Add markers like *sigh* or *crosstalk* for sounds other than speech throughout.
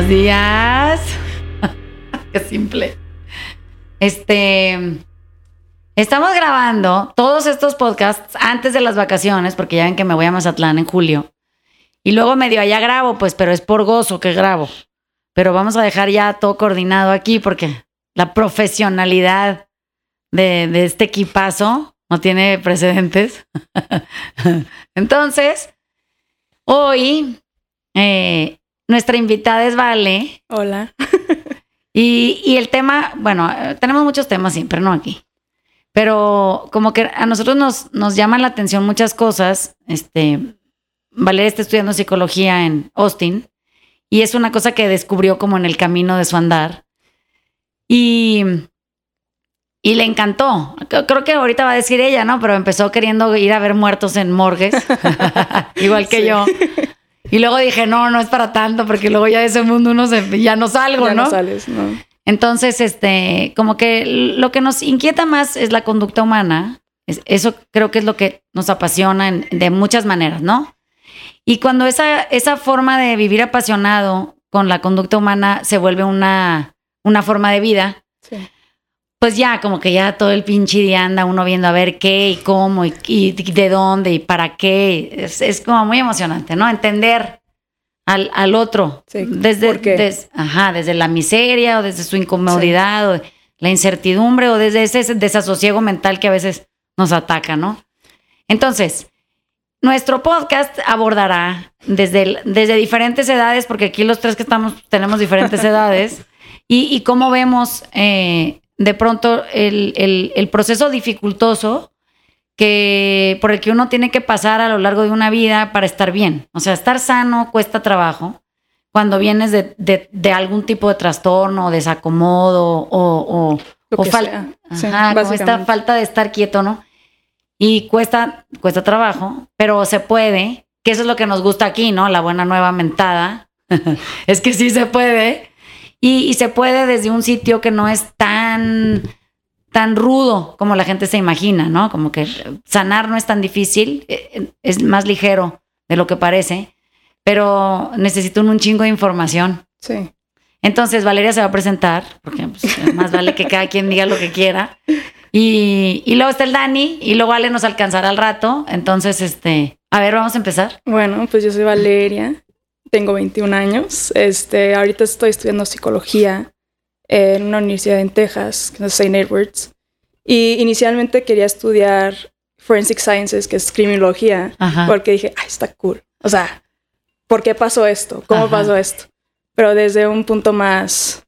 Buenos días. *laughs* Qué simple. Este. Estamos grabando todos estos podcasts antes de las vacaciones, porque ya ven que me voy a Mazatlán en julio. Y luego medio allá grabo, pues, pero es por gozo que grabo. Pero vamos a dejar ya todo coordinado aquí porque la profesionalidad de, este equipazo no tiene precedentes. *laughs* Entonces, hoy eh, nuestra invitada es Vale. Hola. Y, y, el tema, bueno, tenemos muchos temas siempre, ¿no? Aquí. Pero como que a nosotros nos, nos llaman la atención muchas cosas. Este, Valeria está estudiando psicología en Austin y es una cosa que descubrió como en el camino de su andar. Y, y le encantó. Creo que ahorita va a decir ella, ¿no? Pero empezó queriendo ir a ver muertos en morgues, *laughs* igual que yo. Y luego dije, no, no es para tanto, porque luego ya de ese mundo uno se, ya no salgo, ya ¿no? no sales, no. Entonces, este, como que lo que nos inquieta más es la conducta humana. Es, eso creo que es lo que nos apasiona en, de muchas maneras, ¿no? Y cuando esa, esa forma de vivir apasionado con la conducta humana se vuelve una, una forma de vida. Pues ya como que ya todo el pinche día anda uno viendo a ver qué y cómo y, y de dónde y para qué. Es, es como muy emocionante, ¿no? Entender al, al otro. Sí, Desde, ¿por qué? des- ajá, desde la miseria o desde su incomodidad o la incertidumbre o desde ese desasosiego mental que a veces nos ataca, ¿no? Entonces, nuestro podcast abordará desde, el- desde diferentes edades, porque aquí los tres que estamos tenemos diferentes *laughs* edades, y, y cómo vemos eh, de pronto el, el- el proceso dificultoso que, por el que uno tiene que pasar a lo largo de una vida para estar bien. O sea, estar sano cuesta trabajo cuando vienes de, de- de algún tipo de trastorno, desacomodo o, o, o que fal- sea. Sí, como esta falta de estar quieto, ¿no? Y cuesta, cuesta trabajo, pero se puede, que eso es lo que nos gusta aquí, ¿no? La buena nueva mentada. *laughs* es que sí se puede. Y, y se puede desde un sitio que no es tan, tan rudo como la gente se imagina, ¿no? Como que sanar no es tan difícil, eh, es más ligero de lo que parece, pero necesito un, un chingo de información. Sí. Entonces Valeria se va a presentar, porque pues, más vale que cada quien diga lo que quiera. Y, y luego está el Dani, y luego Ale nos alcanzará al rato. Entonces, este, a ver, vamos a empezar. Bueno, pues yo soy Valeria, tengo 21 años. Este, ahorita estoy estudiando psicología en una universidad en Texas, que es St. Edwards. Y inicialmente quería estudiar Forensic Sciences, que es criminología, Ajá. porque dije, ay, está cool. O sea, ¿por qué pasó esto? ¿Cómo Ajá. pasó esto? Pero desde un punto más,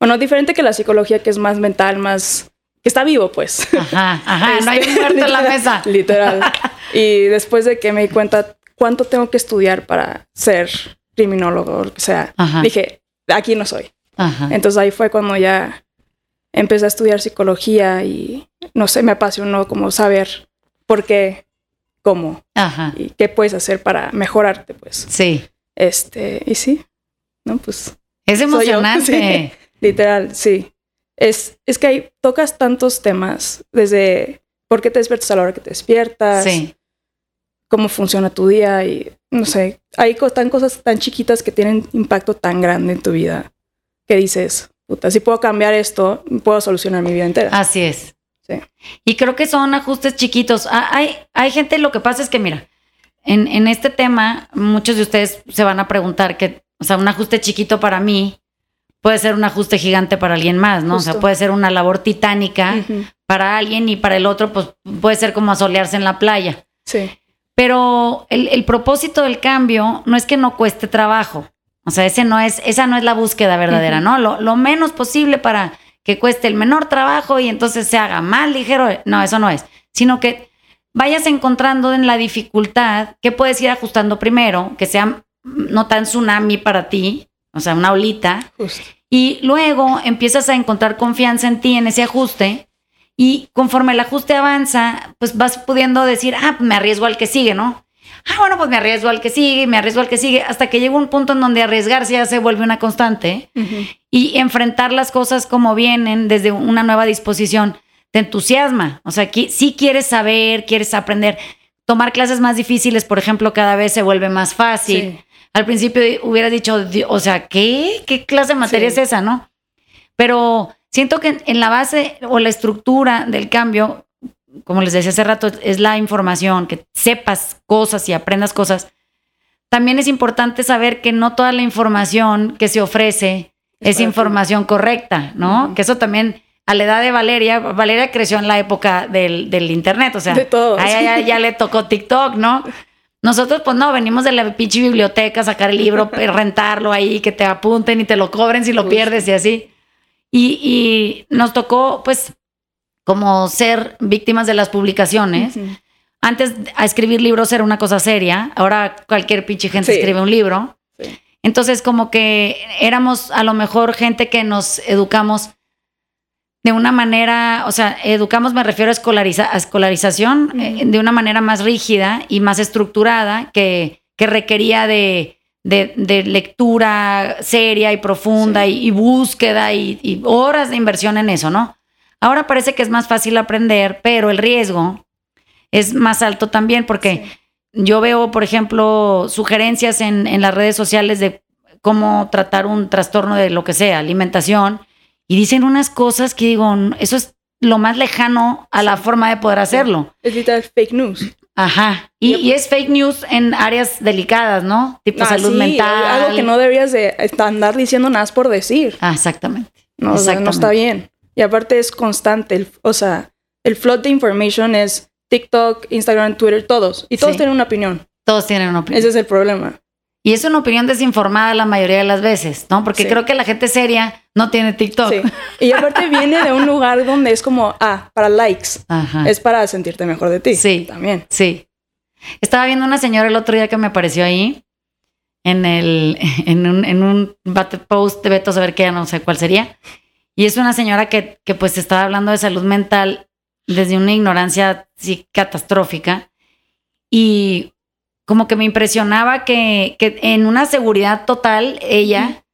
bueno, diferente que la psicología, que es más mental, más, que está vivo, pues. Ajá, ajá, no hay Este, muerto en la *laughs* mesa. Literal. *laughs* Y después de que me di cuenta cuánto tengo que estudiar para ser criminólogo o lo que sea, Ajá. dije, aquí no soy. Ajá. Entonces ahí fue cuando ya empecé a estudiar psicología y no sé, me apasionó como saber por qué, cómo Ajá. y qué puedes hacer para mejorarte, pues. Sí. Este, y sí, ¿no? Pues Es yo, emocionante. *laughs* literal, sí. Es, es que ahí tocas tantos temas, desde por qué te despiertas a la hora que te despiertas, Sí. Cómo funciona tu día y no sé, hay co- tan cosas tan chiquitas que tienen impacto tan grande en tu vida que dices, puta, si puedo cambiar esto, puedo solucionar mi vida entera. Así es. Sí. Y creo que son ajustes chiquitos. Ah, Hay, hay gente, lo que pasa es que, mira, en, en este tema, muchos de ustedes se van a preguntar que, o sea, un ajuste chiquito para mí puede ser un ajuste gigante para alguien más, ¿no? O sea, puede ser una labor titánica para alguien y para el otro, pues puede ser como asolearse en la playa. Sí, Pero el, el propósito del cambio no es que no cueste trabajo. O sea, ese no es, esa no es la búsqueda verdadera. ¿no? Lo, lo menos posible para que cueste el menor trabajo y entonces se haga más ligero. No, eso no es. Sino que vayas encontrando en la dificultad que puedes ir ajustando primero, que sea no tan tsunami para ti, o sea, una olita, justo. y luego empiezas a encontrar confianza en ti en ese ajuste. Y conforme el ajuste avanza, pues vas pudiendo decir, ah, me arriesgo al que sigue, ¿no? Ah, bueno, pues me arriesgo al que sigue, me arriesgo al que sigue, hasta que llega un punto en donde arriesgarse ya se vuelve una constante y enfrentar las cosas como vienen desde una nueva disposición te entusiasma. O sea, que sí quieres saber, quieres aprender. tomar clases más difíciles, por ejemplo, cada vez se vuelve más fácil. Sí. Al principio hubiera dicho, "Di- o sea, ¿qué? ¿Qué clase de materia Sí. es esa, no? Pero siento que en la base o la estructura del cambio, como les decía hace rato, es la información, que sepas cosas y aprendas cosas. También es importante saber que no toda la información que se ofrece Es es para ti. información correcta, ¿no? Ujú. Que eso también, a la edad de Valeria, Valeria creció en la época del, del internet, o sea, De todo, a ella sí. ya, ya le tocó TikTok, ¿no? Nosotros, pues no, venimos de la pinche biblioteca, sacar el libro, *laughs* rentarlo ahí, que te apunten y te lo cobren si lo Justo. pierdes y así. Y, y nos tocó, pues, como ser víctimas de las publicaciones. Antes a escribir libros era una cosa seria, ahora cualquier pinche gente Sí. escribe un libro. Sí. Entonces como que éramos a lo mejor gente que nos educamos de una manera, o sea, educamos me refiero a, escolariza- a escolarización eh, de una manera más rígida y más estructurada que, que requería de, de- de lectura seria y profunda Sí. y, y búsqueda y, y horas de inversión en eso, ¿no? Ahora parece que es más fácil aprender, pero el riesgo es más alto también porque yo veo, por ejemplo, sugerencias en, en las redes sociales de cómo tratar un trastorno de lo que sea, alimentación, y dicen unas cosas que digo, "N- eso es lo más lejano a la forma de poder hacerlo. Es literal fake news. Ajá. Y, es fake news en áreas delicadas, ¿no? Tipo Ah, salud sí, mental. Algo que no deberías de andar diciendo nada por decir. Ah, exactamente. No, o sea, no está bien. Y aparte es constante. el- o sea, el flood de information es TikTok, Instagram, Twitter, todos. Y todos Sí. tienen una opinión. Todos tienen una opinión. Ese es el problema. Y es una opinión desinformada la mayoría de las veces, ¿no? Porque Sí. creo que la gente seria no tiene TikTok. Sí. Y aparte *laughs* viene de un lugar donde es como, ah, para likes. Ajá. Es para sentirte mejor de ti. Sí. También. Sí. Estaba viendo una señora el otro día que me apareció ahí en el *laughs* en un, en un post de Beto a saber qué, no sé cuál sería. Y es una señora que, que pues estaba hablando de salud mental desde una ignorancia sí, catastrófica. Y como que me impresionaba que, que en una seguridad total ella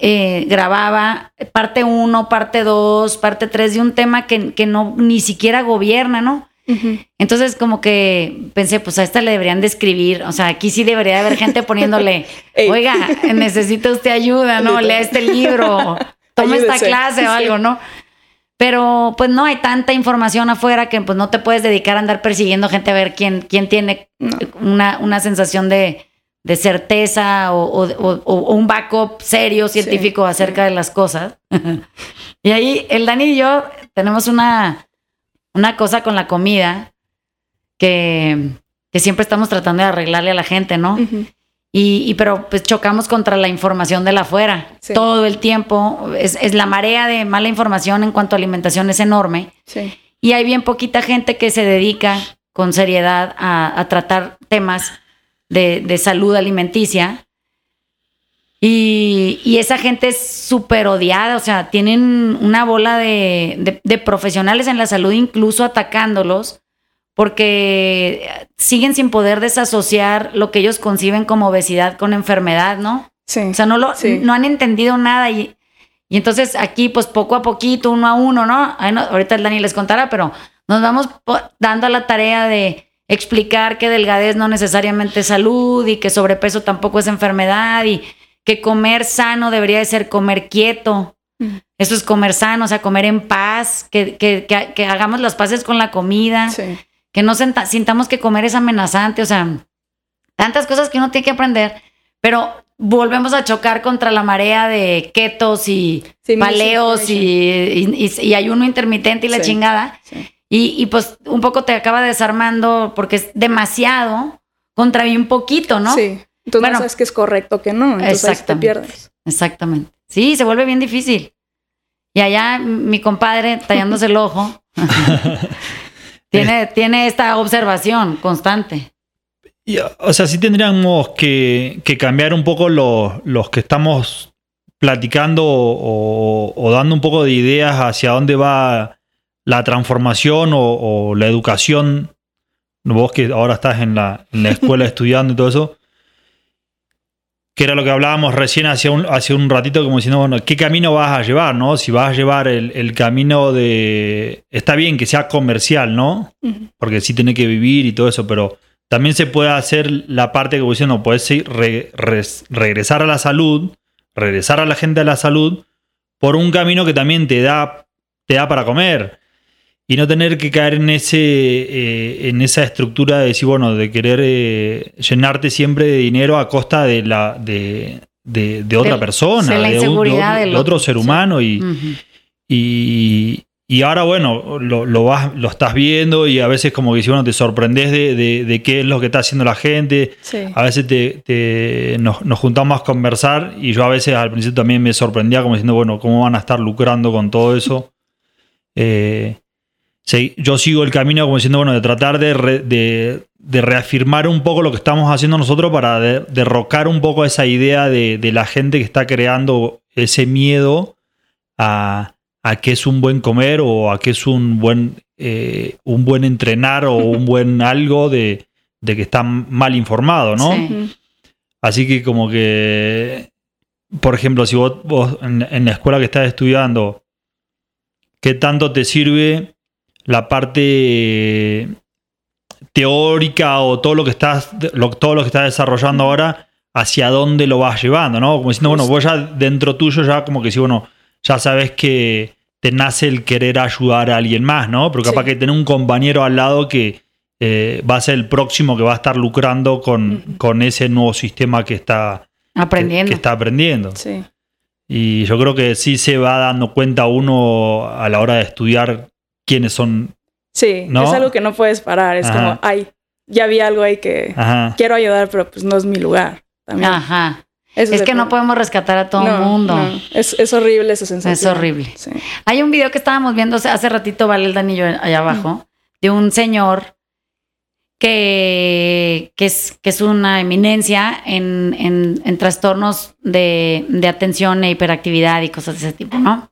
eh, grababa parte 1, parte 2, parte 3 de un tema que, que no ni siquiera gobierna, ¿no? Entonces, como que pensé, pues a esta le deberían de escribir. O sea, aquí sí debería de haber gente poniéndole, *laughs* oiga, necesita usted ayuda, ¿no? Lea este libro, tome esta clase o algo, ¿no? Pero pues no hay tanta información afuera que pues no te puedes dedicar a andar persiguiendo gente a ver quién, quién tiene No. una, una sensación de, de certeza o, o- o- o un backup serio, científico Sí, acerca de las cosas. *laughs* y ahí el Dani y yo tenemos una, una cosa con la comida que, que siempre estamos tratando de arreglarle a la gente, ¿no? Y, y pero pues chocamos contra la información de la afuera Sí. todo el tiempo. Es, es la marea de mala información en cuanto a alimentación es enorme. Sí. Y hay bien poquita gente que se dedica con seriedad a, a tratar temas de, de salud alimenticia. Y, y esa gente es súper odiada, o sea, tienen una bola de, de- de profesionales en la salud incluso atacándolos porque siguen sin poder desasociar lo que ellos conciben como obesidad con enfermedad, ¿no? Sí. O sea, no, lo, Sí. no han entendido nada y, y entonces aquí, pues poco a poquito, uno a uno, ¿no? Ay, no, ahorita el Dani les contará, pero nos vamos dando a la tarea de explicar que delgadez no necesariamente es salud y que sobrepeso tampoco es enfermedad y que comer sano debería de ser comer quieto. Mm. Eso es comer sano, o sea, comer en paz, que, que, que, que hagamos las paces con la comida Sí. Que no senta- sintamos que comer es amenazante, o sea, tantas cosas que uno tiene que aprender, pero volvemos a chocar contra la marea de ketos y Sí, paleos y, misinformation. y- y ayuno intermitente y la Sí. chingada. Sí. Y, y pues un poco te acaba desarmando porque es demasiado contra bien poquito, ¿no? Sí. Entonces Bueno. no sabes que es correcto que no. Entonces ahí sí te Exactamente. pierdes. Exactamente. Sí, se vuelve bien difícil. Y allá mi compadre tallándose el ojo *laughs* tiene, tiene esta observación constante. Y, o sea, sí tendríamos que, que cambiar un poco los, los que estamos platicando o, dando un poco de ideas hacia dónde va la transformación o, o la educación. Vos que ahora estás en la, en la escuela *laughs* estudiando y todo eso. Que era lo que hablábamos recién hace un, hace un ratito, como diciendo, bueno, ¿qué camino vas a llevar, no? Si vas a llevar el, camino de... Está bien que sea comercial, ¿no? Porque sí tiene que vivir y todo eso, pero también se puede hacer la parte que diciendo, puedes regresar a la salud, regresar a la gente a la salud, por un camino que también te da, te da para comer y no tener que caer en ese eh, en esa estructura de decir bueno de querer eh, llenarte siempre de dinero a costa de la de, de, otra persona de, otro ser humano y, y, ahora bueno lo, lo, vas lo estás viendo y a veces como que si bueno te sorprendes de, qué es lo que está haciendo la gente. A veces te, nos, nos, juntamos a conversar y yo a veces al principio también me sorprendía como diciendo bueno cómo van a estar lucrando con todo eso *laughs* eh, yo sigo el camino como diciendo, bueno, de tratar de, reafirmar un poco lo que estamos haciendo nosotros para derrocar un poco esa idea de, la gente que está creando ese miedo a, a que es un buen comer o a que es un buen, eh, un buen entrenar o un buen *laughs* algo de, que está mal informado, ¿no? Así que como que, por ejemplo, si vos, en, en, la escuela que estás estudiando, ¿qué tanto te sirve la parte teórica o todo lo que estás, todo lo que estás desarrollando ahora, hacia dónde lo vas llevando, ¿no? Como diciendo, bueno, vos ya dentro tuyo ya como que si, bueno, ya sabes que te nace el querer ayudar a alguien más, ¿no? Pero capaz que tener un compañero al lado que eh, va a ser el próximo que va a estar lucrando con, con ese nuevo sistema que está aprendiendo. Que, está aprendiendo. Sí. Y yo creo que sí se va dando cuenta uno a la hora de estudiar quiénes son. Sí, es algo que no puedes parar. Es como, ay, ya vi algo ahí que quiero ayudar, pero pues no es mi lugar. También. Ajá. es que no podemos rescatar a todo el mundo. Es, horrible esa sensación. Es horrible. Hay un video que estábamos viendo hace ratito, vale el danillo allá abajo, de un señor que, que, es, que es una eminencia en, en, trastornos de, de, atención e hiperactividad y cosas de ese tipo, ¿no?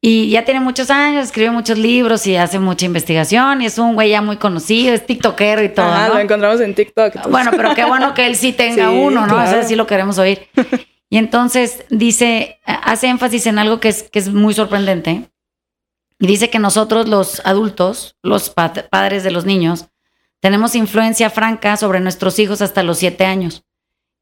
Y ya tiene muchos años, escribe muchos libros y hace mucha investigación. Y es un güey ya muy conocido, es tiktokero y todo. Ah, lo encontramos en TikTok. Bueno, pero qué bueno que él sí tenga uno, ¿no? Eso sí lo queremos oír. *laughs* Y entonces dice, hace énfasis en algo que es, que es muy sorprendente. Y dice que nosotros, los adultos, los padres de los niños, tenemos influencia franca sobre nuestros hijos hasta los siete años.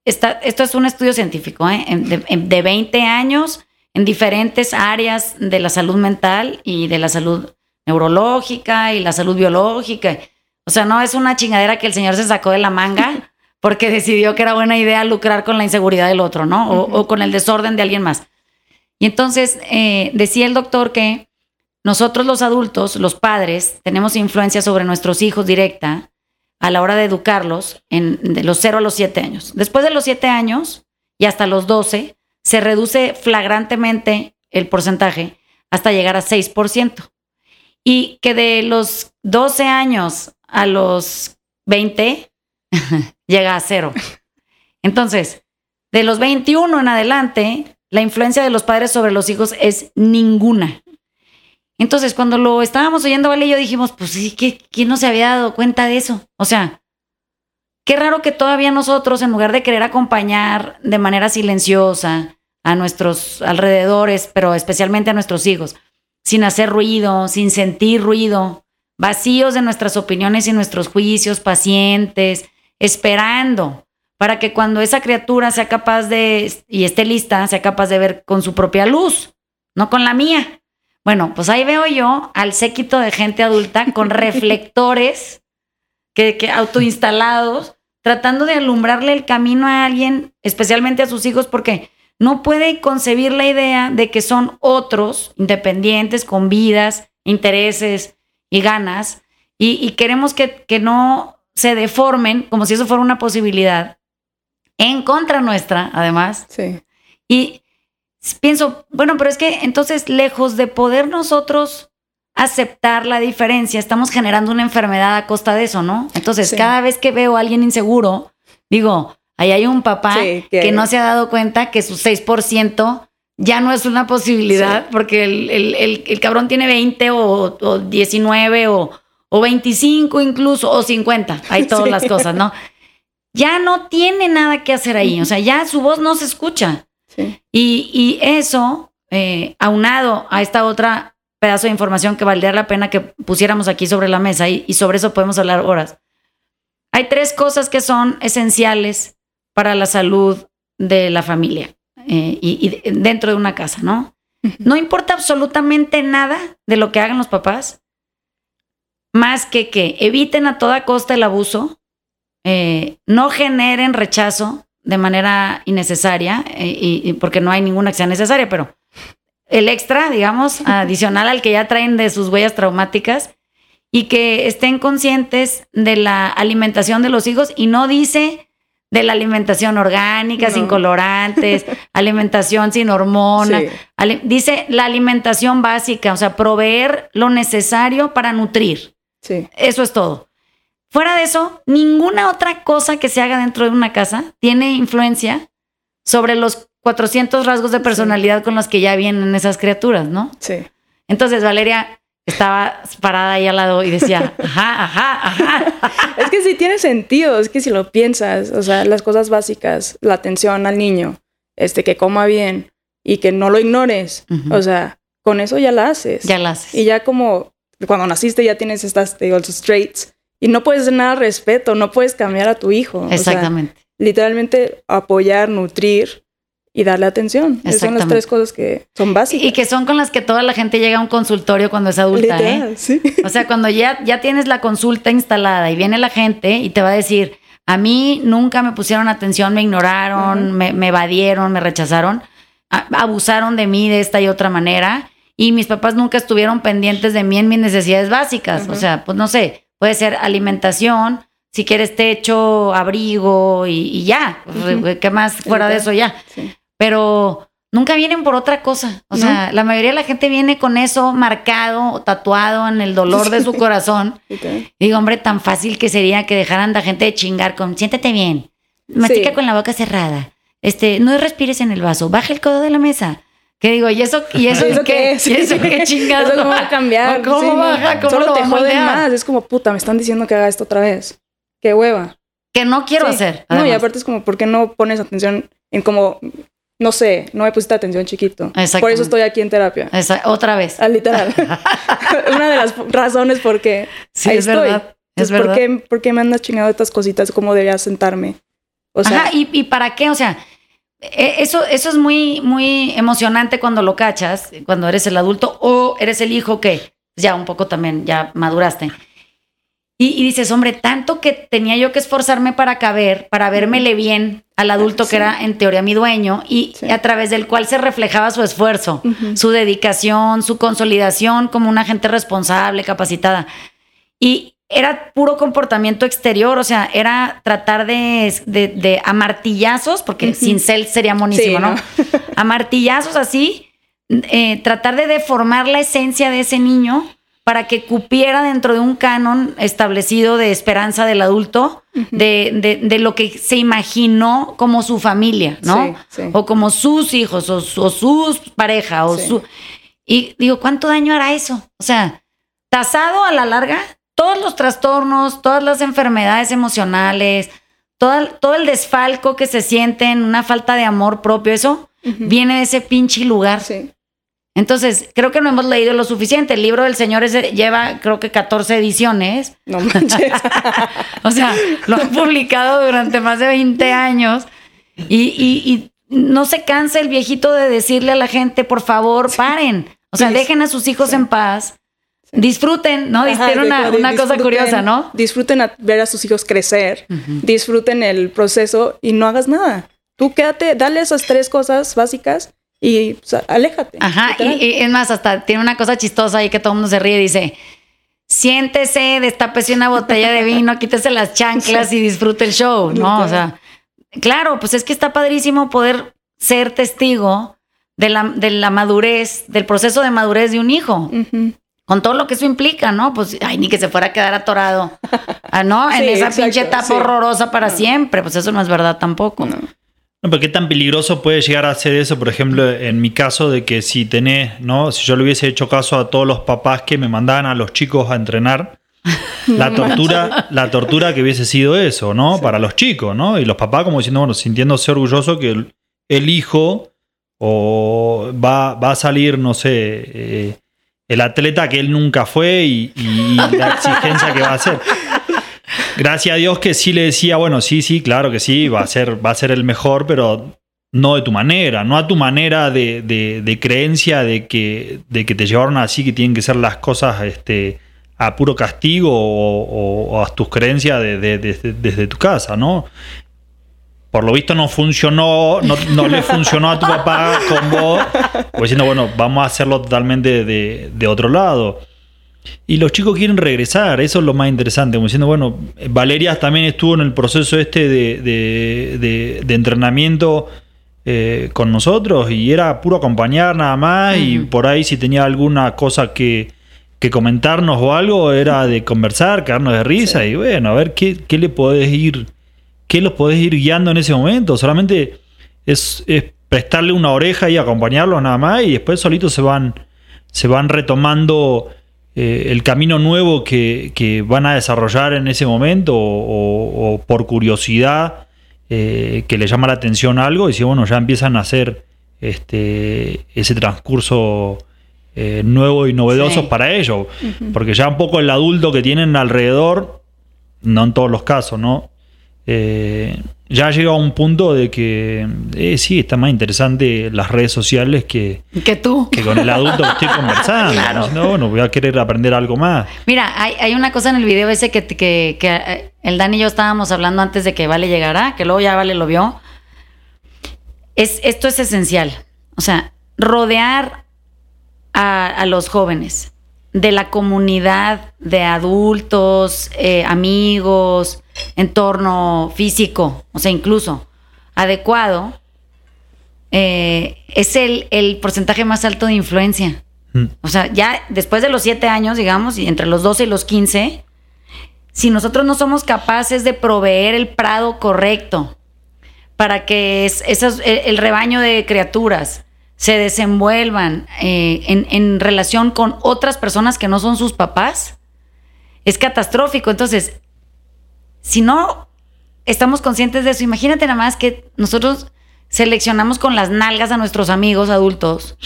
esto es un estudio científico, ¿eh? De, de 20 años en diferentes áreas de la salud mental y de la salud neurológica y la salud biológica. O sea, no es una chingadera que el señor se sacó de la manga *laughs* porque decidió que era buena idea lucrar con la inseguridad del otro, ¿no? O, con el desorden de alguien más. Y entonces eh, decía el doctor que nosotros los adultos, los padres, tenemos influencia sobre nuestros hijos directa a la hora de educarlos en, de los 0 a los 7 años. Después de los 7 años y hasta los 12, se reduce flagrantemente el porcentaje hasta llegar a 6%. Y que de los 12 años a los 20 *laughs* llega a cero. Entonces, de los 21 en adelante, la influencia de los padres sobre los hijos es ninguna. Entonces, cuando lo estábamos oyendo, Vale yo dijimos, pues sí, ¿quién no se había dado cuenta de eso? O sea, Qué raro que todavía nosotros, en lugar de querer acompañar de manera silenciosa a nuestros alrededores, pero especialmente a nuestros hijos, sin hacer ruido, sin sentir ruido, vacíos de nuestras opiniones y nuestros juicios, pacientes, esperando para que cuando esa criatura sea capaz de, y esté lista, sea capaz de ver con su propia luz, no con la mía. Bueno, pues ahí veo yo al séquito de gente adulta con *laughs* reflectores que, que autoinstalados, tratando de alumbrarle el camino a alguien, especialmente a sus hijos, porque no puede concebir la idea de que son otros, independientes, con vidas, intereses y ganas, y, queremos que, que no se deformen como si eso fuera una posibilidad, en contra nuestra, además. Sí. Y pienso, bueno, pero es que entonces, lejos de poder nosotros aceptar la diferencia, estamos generando una enfermedad a costa de eso, ¿no? Entonces, cada vez que veo a alguien inseguro, digo, ahí hay un papá que... no se ha dado cuenta que su 6% ya no es una posibilidad, porque el, cabrón tiene 20 o, o 19 o, o 25 incluso, o 50, hay *laughs* todas las cosas, ¿no? ya no tiene nada que hacer ahí. O sea, ya su voz no se escucha. Sí. Y, y eso, eh, aunado a esta otra pedazo de información que valdría la pena que pusiéramos aquí sobre la mesa y, y sobre eso podemos hablar horas. Hay tres cosas que son esenciales para la salud de la familia eh, y, y dentro de una casa, ¿no? No importa absolutamente nada de lo que hagan los papás, más que que eviten a toda costa el abuso, eh, no generen rechazo de manera innecesaria, eh, y, y porque no hay ninguna que sea necesaria, pero el extra, digamos, *laughs* adicional al que ya traen de sus huellas traumáticas, y que estén conscientes de la alimentación de los hijos y no dice de la alimentación orgánica, No. sin colorantes, *laughs* alimentación sin hormonas. Sí. Dice la alimentación básica, o sea, proveer lo necesario para nutrir. Sí. Eso es todo. Fuera de eso, ninguna otra cosa que se haga dentro de una casa tiene influencia sobre los 400 rasgos de personalidad con los que ya vienen esas criaturas, ¿no? Sí. Entonces Valeria estaba parada ahí al lado y decía, ajá, ajá, ajá. *laughs* Es que sí tiene sentido, es que si lo piensas, o sea, las cosas básicas, la atención al niño, este, que coma bien y que no lo ignores, Ujú. o sea, con eso ya la haces. Ya la haces. Y ya como cuando naciste ya tienes estas, te digo, los traits y no puedes hacer nada al respeto, no puedes cambiar a tu hijo. O sea, Exactamente. literalmente apoyar, nutrir y darle atención. Esas son las tres cosas que son básicas. Y que son con las que toda la gente llega a un consultorio cuando es adulta, ¿eh? Literal, sí. O sea, cuando ya, ya tienes la consulta instalada y viene la gente y te va a decir, a mí nunca me pusieron atención, me ignoraron, me, me evadieron, me rechazaron, a- abusaron de mí de esta y otra manera y mis papás nunca estuvieron pendientes de mí en mis necesidades básicas. O sea, pues no sé, puede ser alimentación, si quieres techo, abrigo y, y ya. ¿Qué más fuera de eso ya? Sí. Pero nunca vienen por otra cosa. O No. sea, la mayoría de la gente viene con eso marcado o tatuado en el dolor de su *laughs* corazón. Literal. Y digo, hombre, tan fácil que sería que dejaran la gente de chingar con siéntate bien, mastica Sí. con la boca cerrada, este, no respires en el vaso, baja el codo de la mesa. ¿Qué digo? ¿Y eso, y eso, ¿Eso es qué es? ¿Y eso qué *laughs* chingados? Eso cómo va a cambiar. ¿Cómo Sí, baja? ¿Cómo Solo lo te a joden más. Es como, puta, me están diciendo que haga esto otra vez. Qué hueva. Que no quiero Sí. hacer. No, y aparte es como, ¿por qué no pones atención en como, no sé, no me pusiste atención chiquito? Por eso estoy aquí en terapia. Esa- otra vez. Ah, literal. *laughs* *laughs* Una de las razones por qué Sí, ahí es estoy. verdad. Es ¿por verdad. qué, por qué me andas chingando estas cositas? ¿Cómo debería sentarme? O sea, Ajá, ¿y, y para qué? O sea, e- eso, eso es muy, muy emocionante cuando lo cachas, cuando eres el adulto o eres el hijo que ya un poco también ya maduraste. Y, y dices, hombre, tanto que tenía yo que esforzarme para caber, para vérmele bien al adulto Sí. que era en teoría mi dueño y Sí. a través del cual se reflejaba su esfuerzo, su dedicación, su consolidación como una gente responsable, capacitada. Y era puro comportamiento exterior, o sea, era tratar de, de, de a martillazos, porque Ujú. sin cel sería monísimo, Sí, ¿no? ¿no? *laughs* A martillazos así, eh, tratar de deformar la esencia de ese niño para que cupiera dentro de un canon establecido de esperanza del adulto, de, de- de lo que se imaginó como su familia, ¿no? Sí, sí. O como sus hijos, o, su- o sus pareja, o Sí. su... Y digo, ¿cuánto daño hará eso? O sea, tasado a la larga, todos los trastornos, todas las enfermedades emocionales, todo, todo el desfalco que se sienten, una falta de amor propio, eso viene de ese pinche lugar. Sí. Entonces, creo que no hemos leído lo suficiente. El libro del Señor ese lleva, creo que 14 ediciones. No manches. *laughs* O sea, lo han publicado durante más de 20 años. Y, y- y no se cansa el viejito de decirle a la gente, por favor, paren. O sea, Sí. dejen a sus hijos Sí. en paz. Disfruten, ¿no? Ajá, una, cosa curiosa, ¿no? Disfruten a ver a sus hijos crecer, disfruten el proceso y no hagas nada. Tú quédate, dale esas tres cosas básicas y sea, aléjate. Ajá, y, y es más, hasta tiene una cosa chistosa ahí que todo el mundo se ríe y dice, siéntese, destapese una botella de vino, *laughs* quítese las chanclas y disfrute el show, ¿no? O sea, claro, pues es que está padrísimo poder ser testigo de la, de la madurez, del proceso de madurez de un hijo, con todo lo que eso implica, ¿no? Pues, ay, ni que se fuera a quedar atorado, ah, ¿no? En esa exacto, pinche etapa sí. horrorosa para No. siempre, pues eso no es verdad tampoco. No. No, pero qué tan peligroso puede llegar a ser eso, por ejemplo, en mi caso, de que si tenés, ¿no? Si yo le hubiese hecho caso a todos los papás que me mandaban a los chicos a entrenar, *laughs* la tortura, la tortura que hubiese sido eso, ¿no? Para los chicos, ¿no? Y los papás como diciendo, bueno, sintiéndose orgulloso que el, el hijo o va, va, a salir, no sé, eh, el atleta que él nunca fue y, y la exigencia que va a hacer. *laughs* Gracias a Dios que sí le decía, bueno, sí, sí, claro que sí, va a ser, va a ser el mejor, pero no de tu manera, no a tu manera de, de, de creencia de que, de que te llevaron así, que tienen que ser las cosas este, a puro castigo o, a tus creencias de, desde tu casa, ¿no? Por lo visto no funcionó, no, no le funcionó a tu papá con vos, pues diciendo, bueno, vamos a hacerlo totalmente de, de otro lado. Y los chicos quieren regresar, eso es lo más interesante, como diciendo, bueno, Valeria también estuvo en el proceso este de, de, de entrenamiento eh, con nosotros y era puro acompañar nada más y por ahí si tenía alguna cosa que, que, comentarnos o algo era de conversar, quedarnos de risa y bueno, a ver qué, qué le podés ir, qué los podés ir guiando en ese momento, solamente es, es prestarle una oreja y acompañarlos nada más y después solitos se van, se van retomando eh, el camino nuevo que, que, van a desarrollar en ese momento o, o por curiosidad eh, que le llama la atención algo y si bueno, ya empiezan a hacer este, ese transcurso eh, nuevo y novedoso Sí. para ellos. Porque ya un poco el adulto que tienen alrededor, no en todos los casos, ¿no? Ya llega a un punto de que eh, sí, está más interesante las redes sociales que, Que tú. que con el adulto que estoy conversando. Claro. No, bueno, voy a querer aprender algo más. Mira, hay, hay una cosa en el video ese que, que, que, eh, el Dan y yo estábamos hablando antes de que Vale llegara, que luego ya Vale lo vio. Es, esto es esencial. O sea, rodear a, a los jóvenes de la comunidad de adultos, eh, amigos, entorno físico, o sea, incluso adecuado, eh, es el, el porcentaje más alto de influencia. Mm. O sea, ya después de los siete años, digamos, y entre los 12 y los 15, si nosotros no somos capaces de proveer el prado correcto para que es, esas- el, el rebaño de criaturas se desenvuelvan eh, en, en relación con otras personas que no son sus papás, es catastrófico. Entonces, si no estamos conscientes de eso, imagínate nada más que nosotros seleccionamos con las nalgas a nuestros amigos adultos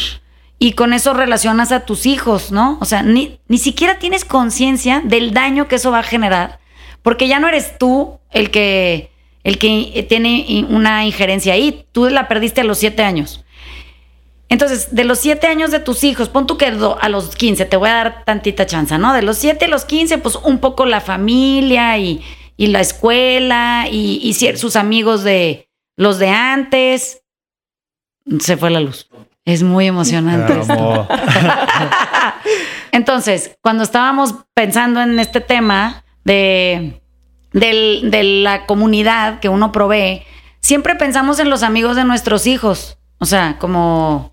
y con eso relacionas a tus hijos, ¿no? O sea, ni, ni siquiera tienes conciencia del daño que eso va a generar, porque ya no eres tú el que, el que tiene una injerencia ahí, tú la perdiste a los siete años. Entonces, de los siete años de tus hijos, pon tú que a los 15, te voy a dar tantita chance, ¿no? De los siete a los 15, pues un poco la familia y, y la escuela y, y sus amigos de los de antes. Se fue la luz. Es muy emocionante. esto. *laughs* Entonces, cuando estábamos pensando en este tema de, de la comunidad que uno provee, siempre pensamos en los amigos de nuestros hijos. O sea, como,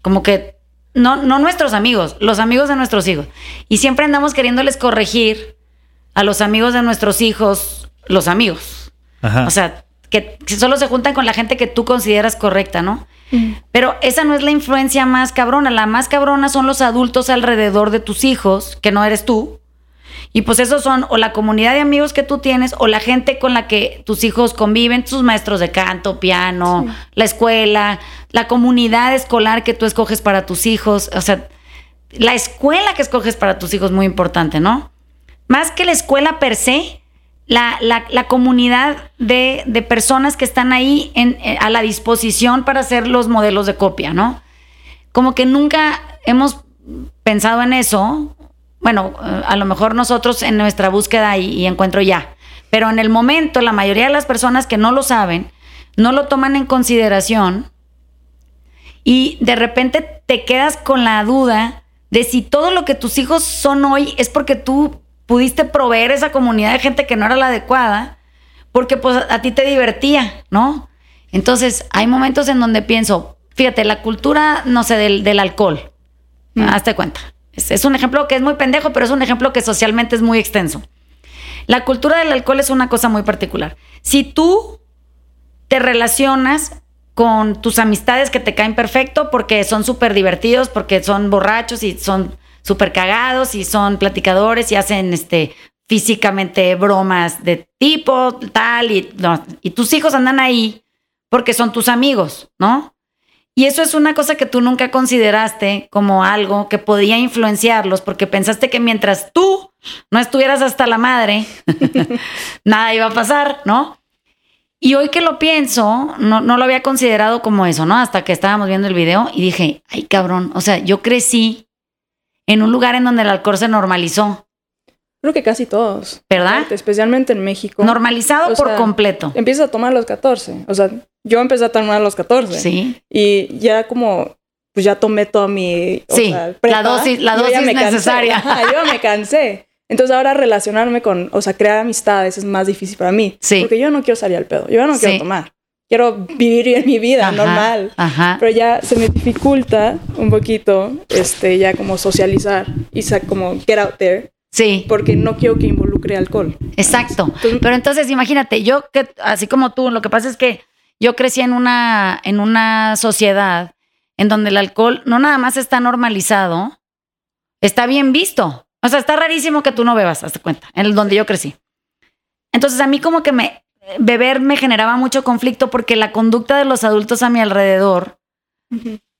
como que no, no nuestros amigos, los amigos de nuestros hijos. Y siempre andamos queriéndoles corregir a los amigos de nuestros hijos, los amigos. Ajá. O sea, que, que solo se juntan con la gente que tú consideras correcta, ¿no? Pero esa no es la influencia más cabrona. La más cabrona son los adultos alrededor de tus hijos, que no eres tú. Y pues esos son o la comunidad de amigos que tú tienes o la gente con la que tus hijos conviven, tus maestros de canto, piano, la escuela, la comunidad escolar que tú escoges para tus hijos. O sea, la escuela que escoges para tus hijos es muy importante, ¿no? Más que la escuela per se, la, la- comunidad de, de personas que están ahí eh, a la disposición para ser los modelos de copia, ¿no? Como que nunca hemos pensado en eso. Bueno, eh, a lo mejor nosotros en nuestra búsqueda y, y encuentro ya. Pero en el momento, la mayoría de las personas que no lo saben, no lo toman en consideración y de repente te quedas con la duda de si todo lo que tus hijos son hoy es porque tú pudiste proveer esa comunidad de gente que no era la adecuada, porque pues a, ti te divertía, ¿no? Entonces hay momentos en donde pienso, fíjate, la cultura, no sé, del, del alcohol, hazte cuenta. Es, es un ejemplo que es muy pendejo, pero es un ejemplo que socialmente es muy extenso. La cultura del alcohol es una cosa muy particular. Si tú te relacionas con tus amistades que te caen perfecto porque son súper divertidos, porque son borrachos y son súper cagados y son platicadores y hacen este físicamente bromas de tipo tal y, y tus hijos andan ahí porque son tus amigos, ¿no? Y eso es una cosa que tú nunca consideraste como algo que podía influenciarlos porque pensaste que mientras tú no estuvieras hasta la madre, *laughs* nada iba a pasar, ¿no? Y hoy que lo pienso, no, no lo había considerado como eso, ¿no? Hasta que estábamos viendo el video y dije, ay cabrón, o sea, yo crecí en un lugar en donde el alcohol se normalizó. Creo que casi todos. ¿Verdad? Especialmente en México. Normalizado O por sea, completo. Empiezas a tomar a los 14. O sea, yo empecé a tomar a los 14. Sí. Y ya como, pues ya tomé toda mi... o Sí, sea, la prepa, dosis- la yo ya dosis me necesaria. Ajá, yo me cansé. Entonces ahora relacionarme con, o sea, crear amistades es más difícil para mí. Sí. Porque yo no quiero salir al pedo. Yo no Sí. quiero tomar. Quiero vivir bien mi vida Ajá, normal. Ajá. Pero ya se me dificulta un poquito, este, ya como socializar y como get out there, Sí. porque no quiero que involucre alcohol. Exacto. Entonces- Pero entonces imagínate, yo que así como tú, lo que pasa es que yo crecí en una en una sociedad en donde el alcohol no nada más está normalizado, está bien visto. O sea, está rarísimo que tú no bebas, hazte cuenta, en el donde yo crecí. Entonces a mí como que me beber me generaba mucho conflicto porque la conducta de los adultos a mi alrededor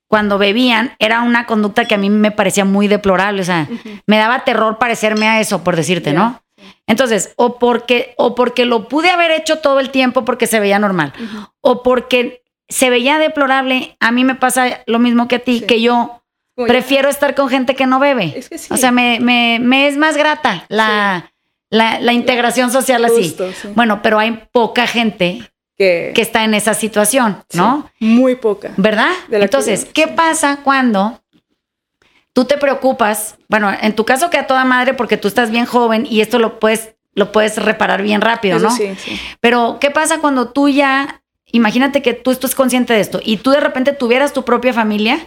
cuando bebían era una conducta que a mí me parecía muy deplorable, o sea, me daba terror parecerme a eso, por decirte, ¿no? Entonces, o porque, o porque lo pude haber hecho todo el tiempo porque se veía normal, o porque se veía deplorable, a mí me pasa lo mismo que a ti, Sí. que yo prefiero estar con gente que no bebe. Es que sí. O sea, me, me, me es más grata la, la, la integración social así. Justo, sí. Bueno, pero hay poca gente que, que está en esa situación, sí, ¿no? Muy poca. ¿Verdad? Entonces, ¿qué pasa cuando tú te preocupas? Bueno, en tu caso que a toda madre porque tú estás bien joven y esto lo puedes lo puedes reparar bien rápido, Eso ¿no? sí, sí. Pero ¿qué pasa cuando tú ya imagínate que tú estás consciente de esto y tú de repente tuvieras tu propia familia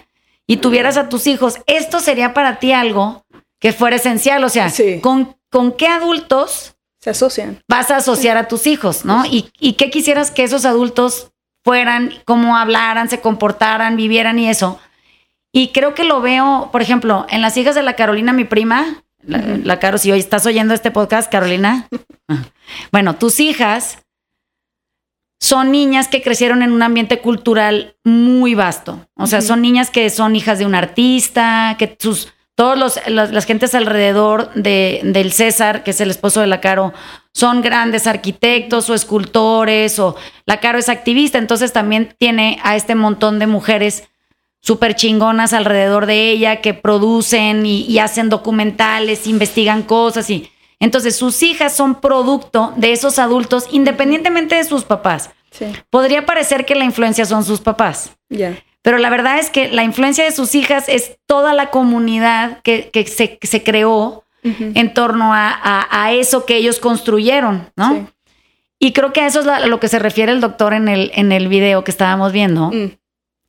y tuvieras a tus hijos? Esto sería para ti algo que fuera esencial, o sea, Sí. ¿con con qué adultos Se asocian. vas a asociar a tus hijos, ¿no? Y, y qué quisieras que esos adultos fueran, cómo hablaran, se comportaran, vivieran y eso. Y creo que lo veo, por ejemplo, en las hijas de la Carolina, mi prima, la, la Caro, si hoy estás oyendo este podcast, Carolina. *laughs* bueno, tus hijas son niñas que crecieron en un ambiente cultural muy vasto. O sea, son niñas que son hijas de un artista, que sus todos los las, las gentes alrededor de, del César, que es el esposo de la Caro, son grandes arquitectos o escultores o la Caro es activista, entonces también tiene a este montón de mujeres súper chingonas alrededor de ella que producen y, y hacen documentales, investigan cosas y entonces sus hijas son producto de esos adultos independientemente de sus papás. Sí. Podría parecer que la influencia son sus papás, Ya. Pero la verdad es que la influencia de sus hijas es toda la comunidad que, que se, que se creó en torno a, a- a eso que ellos construyeron, ¿no? Sí. Y creo que a eso es la- a lo que se refiere el doctor en el, en el video que estábamos viendo, Mm.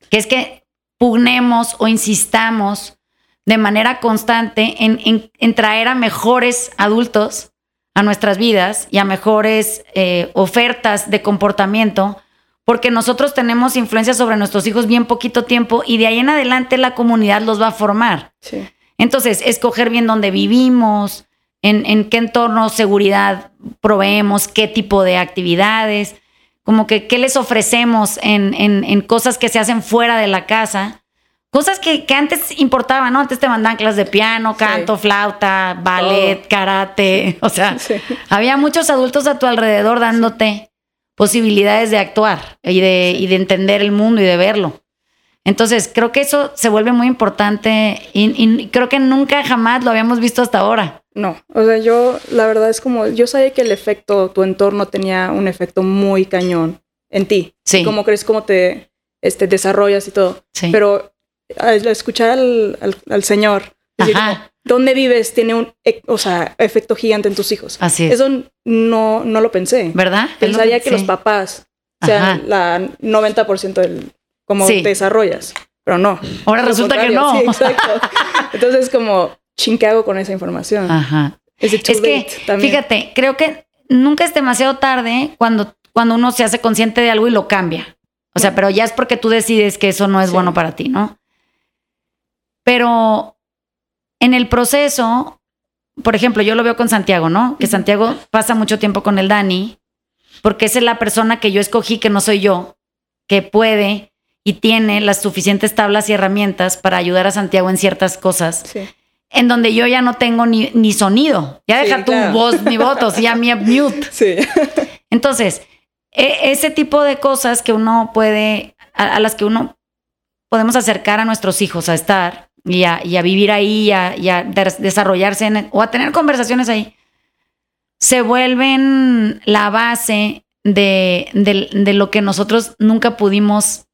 que es que pugnemos o insistamos de manera constante en, en- en traer a mejores adultos a nuestras vidas y a mejores eh, ofertas de comportamiento, porque nosotros tenemos influencia sobre nuestros hijos bien poquito tiempo y de ahí en adelante la comunidad los va a formar. Sí. Entonces, escoger bien dónde vivimos, en, en qué entorno seguridad proveemos, qué tipo de actividades, como que qué les ofrecemos en, en- en cosas que se hacen fuera de la casa. Cosas que, que antes importaban, ¿no? Antes te mandaban clases de piano, canto, flauta, ballet, karate. *laughs* O sea, Sí. había muchos adultos a tu alrededor dándote posibilidades de actuar y de, y de entender el mundo y de verlo. Entonces, creo que eso se vuelve muy importante y, y creo que nunca jamás lo habíamos visto hasta ahora. No, o sea, yo la verdad es como, yo sabía que el efecto, tu entorno tenía un efecto muy cañón en ti. Sí. Cómo crees, cómo te este, desarrollas y todo. Sí. Pero al escuchar al, al, al Señor decir, Ajá. como, ¿dónde vives? Tiene un, e- o sea, efecto gigante en tus hijos. Así es. Eso no, no lo pensé. ¿Verdad? Pensaría Es lo que los papás Ajá. sean la 90% del cómo Sí. te desarrollas. Pero no. Ahora resulta que no. Sí, exacto. *laughs* Entonces, como, chin, ¿qué hago con esa información? Ajá. Too Es que? También. fíjate, creo que nunca es demasiado tarde cuando, cuando uno se hace consciente de algo y lo cambia. O sea, pero ya es porque tú decides que eso no es Sí. bueno para ti, ¿no? Pero en el proceso, por ejemplo, yo lo veo con Santiago, ¿no? Que Santiago pasa mucho tiempo con el Dani, porque esa es la persona que yo escogí, que no soy yo, que puede y tiene las suficientes tablas y herramientas para ayudar a Santiago en ciertas cosas. Sí. En donde yo ya no tengo ni, ni sonido. Ya Sí, deja tu claro. voz ni votos, ya mi mute. *laughs* Sí. Entonces, e- ese tipo de cosas que uno puede, a, a las que uno podemos acercar a nuestros hijos a estar y a, y a vivir ahí y a, y a des- desarrollarse en- o a tener conversaciones ahí, se vuelven la base de, de- de lo que nosotros nunca pudimos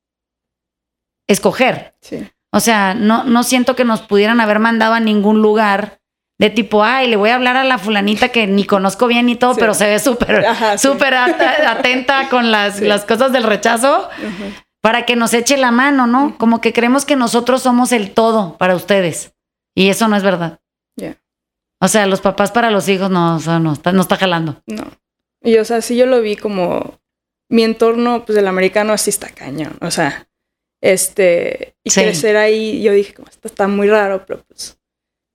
escoger. Sí. O sea, no, no siento que nos pudieran haber mandado a ningún lugar de tipo, ay, le voy a hablar a la fulanita que ni conozco bien ni todo, Sí. pero se ve súper, sí. súper at- atenta con las, las cosas del rechazo. Para que nos eche la mano, ¿no? Como que creemos que nosotros somos el todo para ustedes. Y eso no es verdad. Ya. O sea, los papás para los hijos no, o sea, no, está, no está jalando. No. Y o sea, sí yo lo vi como mi entorno, pues el americano así está cañón. O sea, este, y Sí. crecer ahí, yo dije, como esto está muy raro, pero pues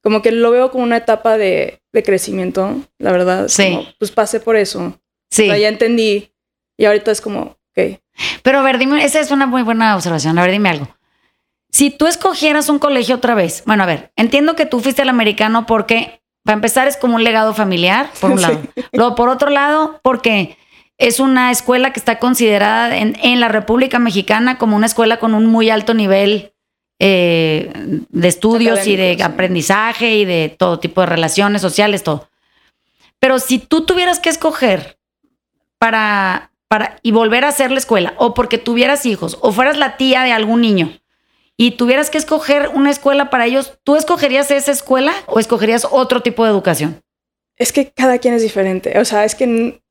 como que lo veo como una etapa de, de crecimiento, la verdad. Sí. como, pues pasé por eso. Sí. O sea, ya entendí. Y ahorita es como, ok. Pero a ver, dime, esa es una muy buena observación. A ver, dime algo. Si tú escogieras un colegio otra vez, bueno, a ver, entiendo que tú fuiste al americano porque, para empezar, es como un legado familiar, por un *laughs* Sí. lado. Luego, por otro lado, porque es una escuela que está considerada en, en la República Mexicana como una escuela con un muy alto nivel eh, de estudios y de sí. aprendizaje y de todo tipo de relaciones sociales, todo. Pero si tú tuvieras que escoger para, para y volver a hacer la escuela, o porque tuvieras hijos, o fueras la tía de algún niño, y tuvieras que escoger una escuela para ellos, ¿tú escogerías esa escuela o escogerías otro tipo de educación? Es que cada quien es diferente. O sea, es que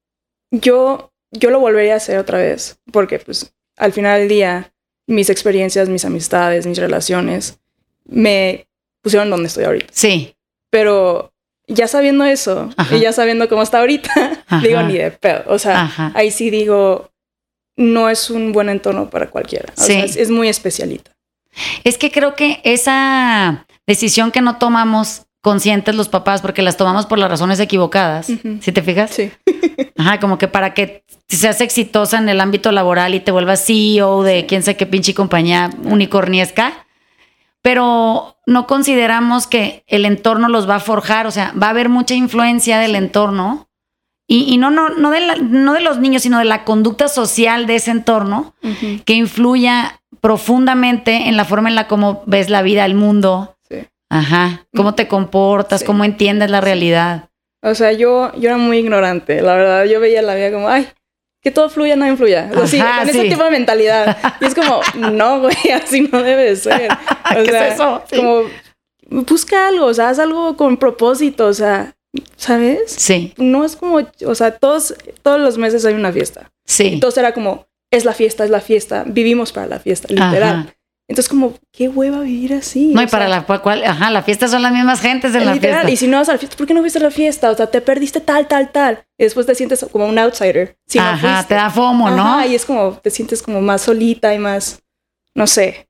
yo, yo lo volvería a hacer otra vez. Porque, pues, al final del día, mis experiencias, mis amistades, mis relaciones me pusieron donde estoy ahorita. Sí. Pero ya sabiendo eso Ajá. y ya sabiendo cómo está ahorita, *laughs* Ajá. digo ni de pedo. O sea, Ajá. ahí sí digo, no es un buen entorno para cualquiera. O Sí. sea, es, es muy especialita. Es que creo que esa decisión que no tomamos conscientes los papás, porque las tomamos por las razones equivocadas, Ujú. ¿sí te fijas? Sí. *laughs* Ajá, como que para que seas exitosa en el ámbito laboral y te vuelvas CEO de quién sé qué pinche compañía unicorniesca, pero no consideramos que el entorno los va a forjar, o sea, va a haber mucha influencia del entorno y, y no, no, no, de la- no de los niños, sino de la conducta social de ese entorno que influya profundamente en la forma en la cómo ves la vida, el mundo, Sí. ajá, cómo te comportas, Sí. cómo entiendes la realidad. O sea, yo, yo era muy ignorante, la verdad. Yo veía la vida como, ay, que todo fluya, no influya. O sea, sí, con sí. ese tipo de mentalidad. Y es como, *laughs* no, güey, así no debe de ser. *laughs* O ¿Qué es sea, eso? Sí. Como, busca algo, o sea, haz algo con propósito, o sea, ¿sabes? Sí, No es como, o sea, todos, todos los meses hay una fiesta. sí. Entonces era como, es la fiesta, es la fiesta, vivimos para la fiesta, literal. Ajá. Entonces como, qué hueva vivir así. No, y para sea, la cual, ajá, la fiesta son las mismas gentes en la Literal, fiesta. y si no vas a la fiesta, ¿por qué no fuiste a la fiesta? O sea, te perdiste tal, tal, tal. Y después te sientes como un outsider. Si no Ajá, fuiste. te da fomo, ¿no? Ajá, y es como, te sientes como más solita y más, no sé.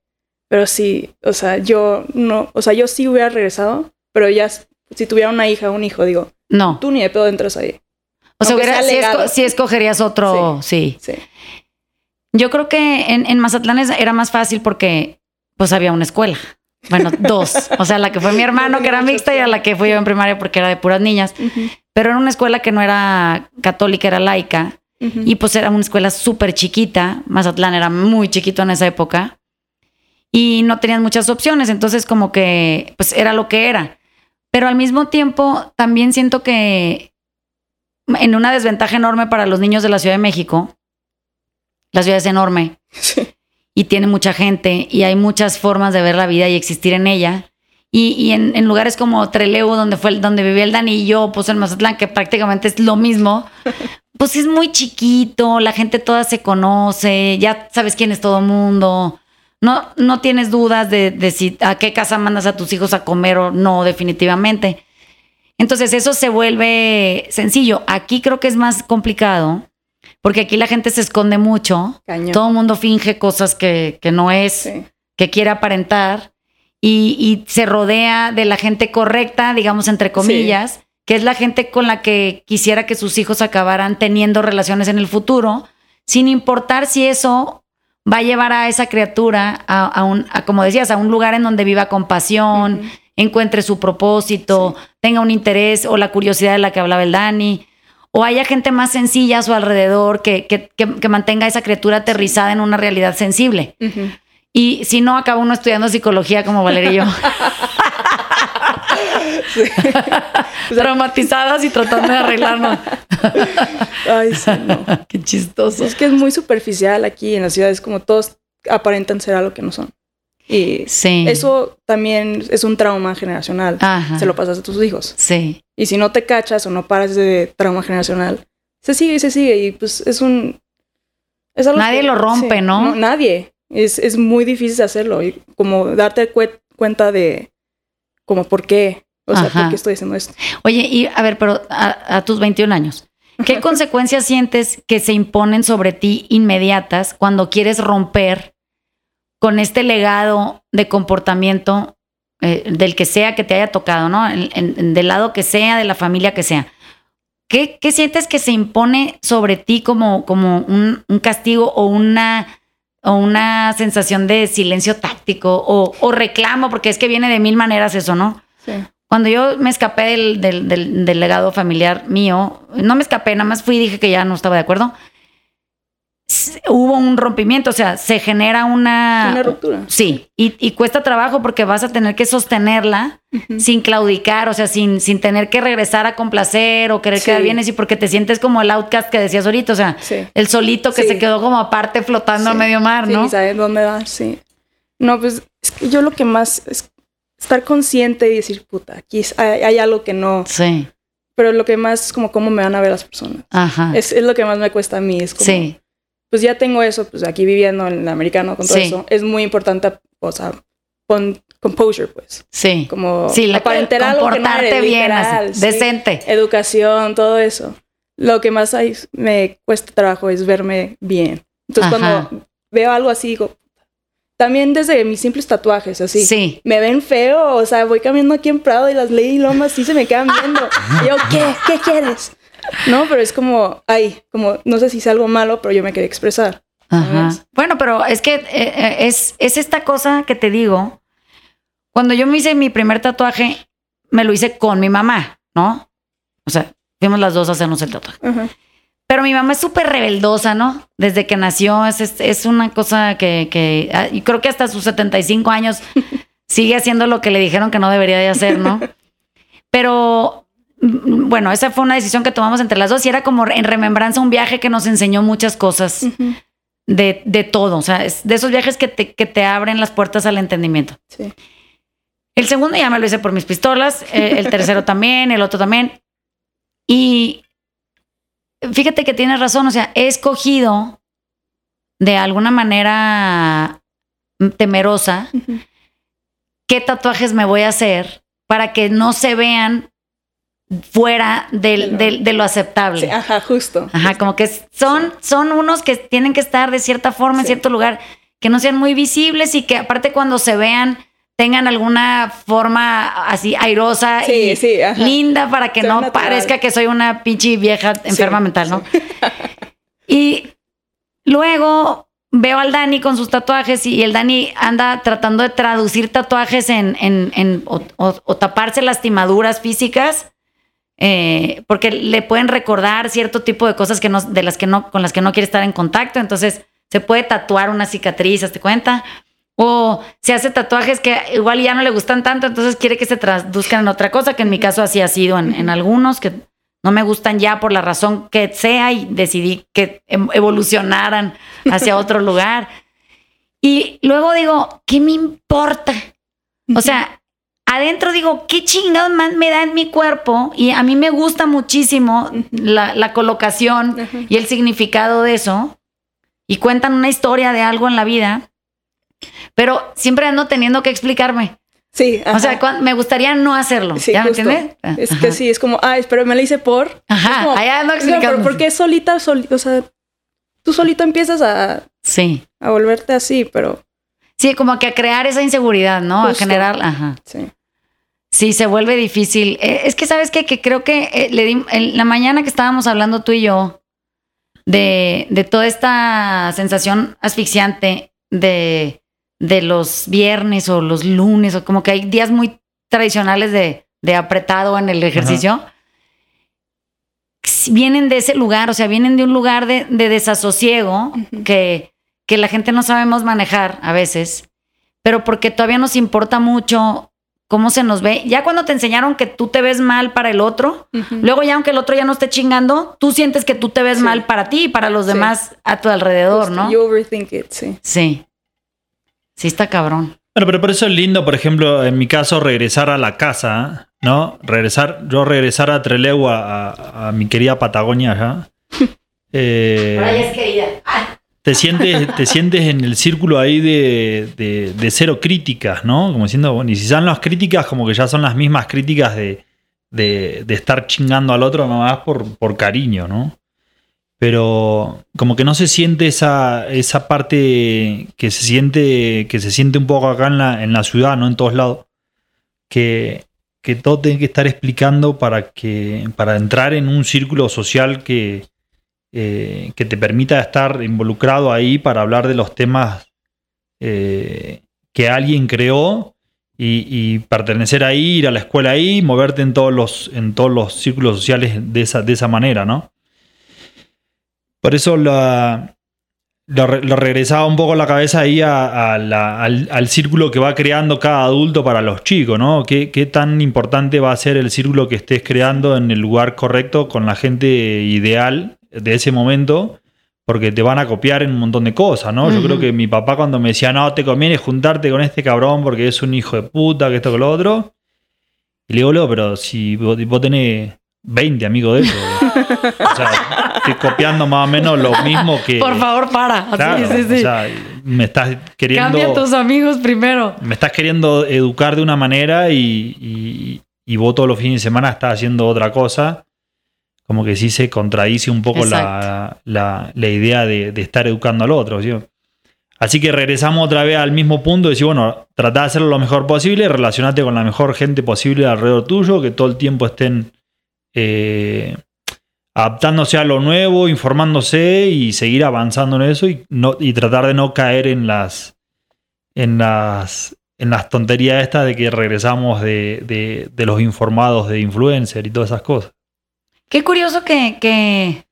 Pero sí, o sea, yo no, o sea, yo sí hubiera regresado, pero ya, si tuviera una hija o un hijo, digo, No. tú ni de pedo entras ahí. O sea, aunque hubiera, sea sí, legado. esco- sí escogerías otro, sí. Sí. Yo creo que en, en Mazatlán era más fácil porque pues había una escuela. Bueno, *laughs* dos. O sea, la que fue mi hermano, que era mixta, y a la que fui yo en primaria porque era de puras niñas. Pero era una escuela que no era católica, era laica. Y pues era una escuela súper chiquita. Mazatlán era muy chiquito en esa época. Y no tenían muchas opciones. Entonces, como que, pues era lo que era. Pero al mismo tiempo, también siento que en una desventaja enorme para los niños de la Ciudad de México. La ciudad es enorme Sí. y tiene mucha gente y hay muchas formas de ver la vida y existir en ella. Y, y en, en lugares como Trelew, donde fue el- donde vivía el Dani y yo, pues en Mazatlán, que prácticamente es lo mismo, *laughs* pues es muy chiquito, la gente toda se conoce, ya sabes quién es todo el mundo. No, no tienes dudas de, de si a qué casa mandas a tus hijos a comer o no, definitivamente. Entonces eso se vuelve sencillo. Aquí creo que es más complicado, porque aquí la gente se esconde mucho. Cañón. Todo el mundo finge cosas que, que no es, Sí. que quiere aparentar. y, y se rodea de la gente correcta, digamos, entre comillas, que es la gente con la que quisiera que sus hijos acabaran teniendo relaciones en el futuro, sin importar si eso va a llevar a esa criatura a, a un, a, como decías, a un lugar en donde viva con pasión, encuentre su propósito, tenga un interés o la curiosidad de la que hablaba el Dani, o haya gente más sencilla a su alrededor que, que, que- que mantenga a esa criatura aterrizada en una realidad sensible. Y si no, acaba uno estudiando psicología como Valeria y yo. *laughs* Traumatizadas y tratando de arreglarnos. Ay, sí, no. *laughs* Qué chistoso. Es que es muy superficial aquí en las ciudades, como todos aparentan ser algo que no son. Y Sí. eso también es un trauma generacional. Ajá. Se lo pasas a tus hijos. Sí. Y si no te cachas o no paras de trauma generacional, se sigue y se sigue. Y pues es un. es algo Nadie lo rompe, ¿no? Nadie. Es, es muy difícil hacerlo. Y como darte cue- cuenta de. Como por qué. O sea, Ajá. por qué estoy haciendo esto. Oye, y a ver, pero a, a tus 21 años, ¿qué *laughs* consecuencias sientes que se imponen sobre ti inmediatas cuando quieres romper con este legado de comportamiento eh, del que sea que te haya tocado, ¿no? En- en- del lado que sea, de la familia que sea. ¿Qué, qué sientes que se impone sobre ti como, como un, un castigo o una, o una sensación de silencio táctico o, o reclamo? Porque es que viene de mil maneras eso, ¿no? Sí. Cuando yo me escapé del, del, del- del legado familiar mío, no me escapé, nada más fui y dije que ya no estaba de acuerdo. Hubo un rompimiento, o sea, se genera una... Una ruptura. Sí, y, y cuesta trabajo porque vas a tener que sostenerla Ujú. sin claudicar, o sea, sin, sin tener que regresar a complacer o querer Sí. quedar bien, así porque te sientes como el outcast que decías ahorita, o sea, Sí. el solito que Sí. se quedó como aparte flotando a Sí. medio mar, Sí, ¿no? ni sabes dónde va, sí. No, pues es que yo lo que más es estar consciente y decir, puta, aquí hay, hay algo que no. Sí, Pero lo que más es como cómo me van a ver las personas. ajá. Es, es lo que más me cuesta a mí. Es como, sí, pues ya tengo eso, pues aquí viviendo en el americano con todo Sí. eso. Es muy importante, o sea, pon composure, pues. sí. Como Sí, aparentar algo que no eres, bien, literal, así, sí. decente. Educación, todo eso. Lo que más hay- me cuesta trabajo es verme bien. Entonces Ajá. cuando veo algo así, digo, también desde mis simples tatuajes, así. Sí. Me ven feo, o sea, voy caminando aquí en Prado y las Lady Lomas sí se me quedan viendo. *laughs* Y yo, ¿qué? ¿Qué quieres? No, pero es como, ay, como, no sé si es algo malo, pero yo me quería expresar. Ajá. Bueno, pero es que eh, eh, es, es esta cosa que te digo. Cuando yo me hice mi primer tatuaje, me lo hice con mi mamá, ¿no? O sea, fuimos las dos a hacernos el tatuaje. Ajá. Pero mi mamá es súper rebeldosa, ¿no? Desde que nació, es, es, es una cosa que, que ah, y creo que hasta sus 75 años *laughs* sigue haciendo lo que le dijeron que no debería de hacer, ¿no? *laughs* Pero bueno, esa fue una decisión que tomamos entre las dos y era como en remembranza un viaje que nos enseñó muchas cosas de, de todo. O sea, es de esos viajes que te, que te abren las puertas al entendimiento. Sí. El segundo ya me lo hice por mis pistolas, *laughs* eh, el tercero también, el otro también. Y fíjate que tienes razón, o sea, he escogido de alguna manera temerosa qué tatuajes me voy a hacer para que no se vean fuera De del- lo- del- de lo aceptable. Sí, ajá, justo. Ajá, como que son, son unos que tienen que estar de cierta forma en Sí. cierto lugar, que no sean muy visibles y que aparte cuando se vean tengan alguna forma así airosa y linda para que no natural. parezca que soy una pinche vieja enferma mental, ¿no? *laughs* Y luego veo al Dani con sus tatuajes y el Dani anda tratando de traducir tatuajes en, en, en- o, o- o taparse lastimaduras físicas eh, porque le pueden recordar cierto tipo de cosas que no, de las que no, con las que no quiere estar en contacto. Entonces se puede tatuar una cicatriz, ¿te cuenta? O se hace tatuajes que igual ya no le gustan tanto, entonces quiere que se traduzcan en otra cosa, que en mi caso así ha sido en, en algunos, que no me gustan ya por la razón que sea y decidí que em- evolucionaran hacia *laughs* otro lugar. Y luego digo, ¿qué me importa? O sea, adentro digo, ¿qué chingados más me da en mi cuerpo? Y a mí me gusta muchísimo la, la colocación y el significado de eso. Y cuentan una historia de algo en la vida. Pero siempre ando teniendo que explicarme. Sí, O sea, me gustaría no hacerlo. Sí, ¿Ya me entiendes? Es Ajá. que sí, es como, ay, pero me la hice por. Ajá, Es como, allá ando es como, explicando. ¿Por qué solita, soli- o sea, tú solito empiezas a, Sí. a volverte así, pero Sí, como que a crear esa inseguridad, ¿no? Justo. A generar, ajá. Sí. Sí, se vuelve difícil. Eh, es que, ¿sabes qué? Que creo que eh, le di- en la mañana que estábamos hablando tú y yo de, de toda esta sensación asfixiante de, de los viernes o los lunes, o como que hay días muy tradicionales de, de apretado en el ejercicio. Vienen de ese lugar, o sea, vienen de un lugar de, de desasosiego que, que la gente no sabemos manejar a veces, pero porque todavía nos importa mucho cómo se nos ve. Ya cuando te enseñaron que tú te ves mal para el otro, luego ya aunque el otro ya no esté chingando, tú sientes que tú te ves Sí. mal para ti y para los Sí. demás a tu alrededor, Justo, ¿no? You overthink it, sí. Sí. Sí está cabrón. Bueno, pero por eso es lindo, por ejemplo, en mi caso, regresar a la casa, ¿no? Regresar, yo regresar a Trelegua, a, a mi querida Patagonia allá. *laughs* Eh, querida. Te sientes, te sientes en el círculo ahí de, de- cero críticas, ¿no? Como diciendo, bueno, y si son las críticas, como que ya son las mismas críticas de, de- de estar chingando al otro nomás por, por cariño, ¿no? Pero como que no se siente esa, esa parte que se siente, que se siente un poco acá en la, en la ciudad, ¿no? En todos lados. Que, que todo tiene que estar explicando para que. para entrar en un círculo social que, eh, que te permita estar involucrado ahí para hablar de los temas eh, que alguien creó y, pertenecer ahí, ir a la escuela ahí, moverte en todos los, en todos los círculos sociales de esa, de esa manera, ¿no? Por eso lo, re- lo regresaba un poco la cabeza ahí al, al círculo que va creando cada adulto para los chicos, ¿no? ¿Qué, qué tan importante va a ser el círculo que estés creando en el lugar correcto con la gente ideal de ese momento? Porque te van a copiar en un montón de cosas, ¿no? Yo creo que mi papá cuando me decía, no, te conviene juntarte con este cabrón porque es un hijo de puta, que esto, que lo otro. Y le digo, "Leo, pero si vos, vos tenés 20 amigos de esos. o sea, estoy copiando más o menos lo mismo que... Por favor, para. Claro, sí, sí, sí. o sea, me estás queriendo... Cambia a tus amigos primero. Me estás queriendo educar de una manera y, y, y vos todos los fines de semana estás haciendo otra cosa. Como que sí se contradice un poco la, la- la idea de, de estar educando al otro. ¿sí? Así que regresamos otra vez al mismo punto de decir, bueno, trata de hacerlo lo mejor posible, relacionate con la mejor gente posible alrededor tuyo, que todo el tiempo estén eh, adaptándose a lo nuevo, informándose y seguir avanzando en eso y, no, y tratar de no caer en las en las en las tonterías estas de que regresamos de, de- de los informados de influencer y todas esas cosas. Qué curioso que, que,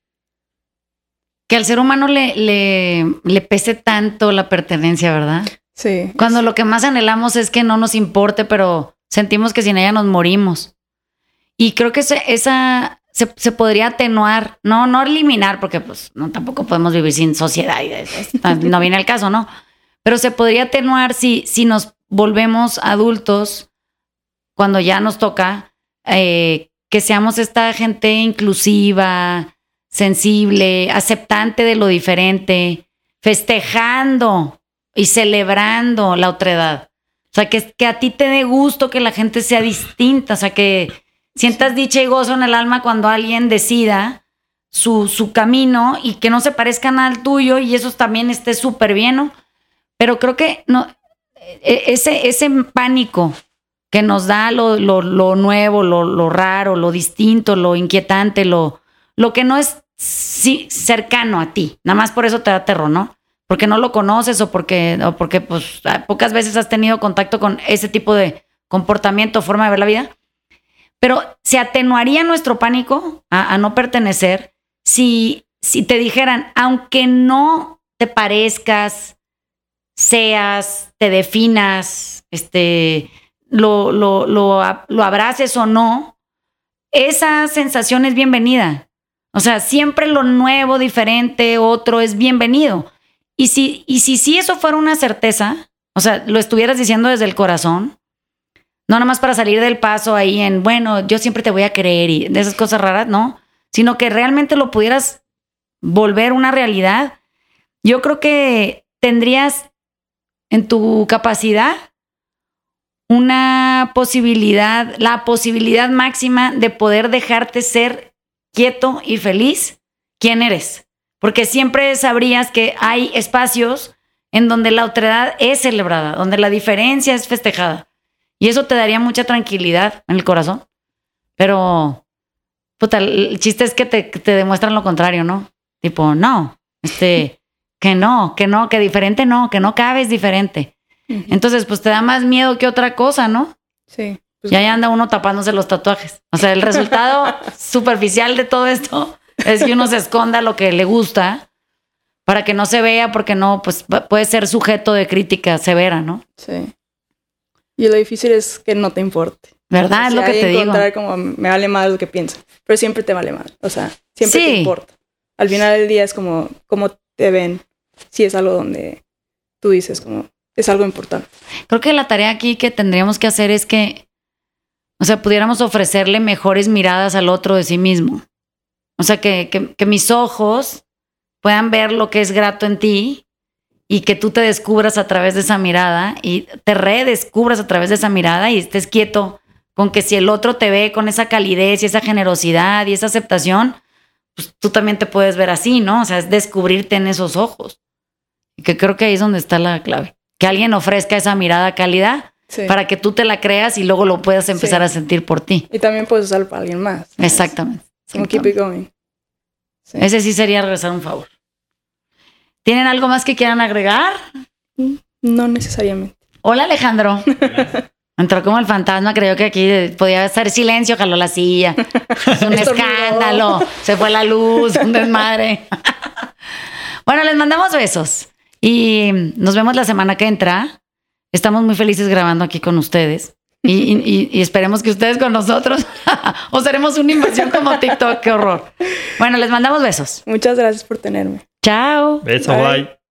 que al ser humano le, le, le pese tanto la pertenencia, ¿verdad? Sí. Cuando lo que más anhelamos es que no nos importe, pero sentimos que sin ella nos morimos. Y creo que esa se, se podría atenuar, no, no eliminar, porque pues no, tampoco podemos vivir sin sociedad y de- no viene el caso, ¿no? Pero se podría atenuar si, si nos volvemos adultos cuando ya nos toca, eh, que seamos esta gente inclusiva, sensible, aceptante de lo diferente, festejando y celebrando la otredad. O sea, que, que a ti te dé gusto que la gente sea distinta, o sea, que sientas dicha y gozo en el alma cuando alguien decida su, su camino y que no se parezcan al tuyo y eso también esté súper bien, ¿no? Pero creo que no, e- ese, ese pánico que nos da lo, lo- lo nuevo, lo, lo raro, lo distinto, lo inquietante, lo, lo que no es cercano a ti. Nada más por eso te da terror, ¿no? Porque no lo conoces o porque, o porque pues, pocas veces has tenido contacto con ese tipo de comportamiento, forma de ver la vida. Pero se atenuaría nuestro pánico a, a no pertenecer si, si te dijeran, aunque no te parezcas, seas, te definas, este, lo, lo, lo, lo abraces o no, esa sensación es bienvenida. O sea, siempre lo nuevo, diferente, otro es bienvenido. Y si, y si, si eso fuera una certeza, o sea, lo estuvieras diciendo desde el corazón, no nada más para salir del paso ahí en, bueno, yo siempre te voy a creer y de esas cosas raras, no, sino que realmente lo pudieras volver una realidad, yo creo que tendrías en tu capacidad una posibilidad, la posibilidad máxima de poder dejarte ser quieto y feliz quién eres. Porque siempre sabrías que hay espacios en donde la otredad es celebrada, donde la diferencia es festejada. Y eso te daría mucha tranquilidad en el corazón. Pero, puta, el chiste es que te, te demuestran lo contrario, ¿no? Tipo, no, este, que no, que no, que diferente no, que no cabes diferente. Entonces, pues te da más miedo que otra cosa, ¿no? Sí. Pues, Y ahí anda uno tapándose los tatuajes. O sea, el resultado *laughs* superficial de todo esto es que uno se esconda lo que le gusta para que no se vea, porque no, pues puede ser sujeto de crítica severa, ¿no? sí. Y lo difícil es que no te importe. ¿Verdad? O es lo que te digo. encontrar como me vale mal lo que pienso. Pero siempre te vale mal. O sea, siempre Sí. te importa. Al final del día es como cómo te ven. Si es algo donde tú dices como es algo importante. Creo que la tarea aquí que tendríamos que hacer es que, o sea, pudiéramos ofrecerle mejores miradas al otro de sí mismo. O sea, que, que, mis ojos puedan ver lo que es grato en ti y que tú te descubras a través de esa mirada y te redescubras a través de esa mirada y estés quieto con que si el otro te ve con esa calidez y esa generosidad y esa aceptación, pues tú también te puedes ver así, ¿no? O sea, es descubrirte en esos ojos. Y que creo que ahí es donde está la clave. Que alguien ofrezca esa mirada cálida Sí. para que tú te la creas y luego lo puedas empezar Sí. a sentir por ti. Y también puedes usarlo para alguien más. ¿no? Exactamente. Como keep it going. Sí. Ese sí sería regresar un favor. ¿Tienen algo más que quieran agregar? No necesariamente. Hola Alejandro. Entró como el fantasma, creyó que aquí podía estar silencio, jaló la silla. Es un *laughs* escándalo. Se fue la luz, un desmadre. *laughs* Bueno, les mandamos besos y nos vemos la semana que entra. Estamos muy felices grabando aquí con ustedes y, y- y- y esperemos que ustedes con nosotros *laughs* o seremos una inversión como TikTok. Qué horror. Bueno, les mandamos besos. Muchas gracias por tenerme. Chao. Besos, Bye. bye.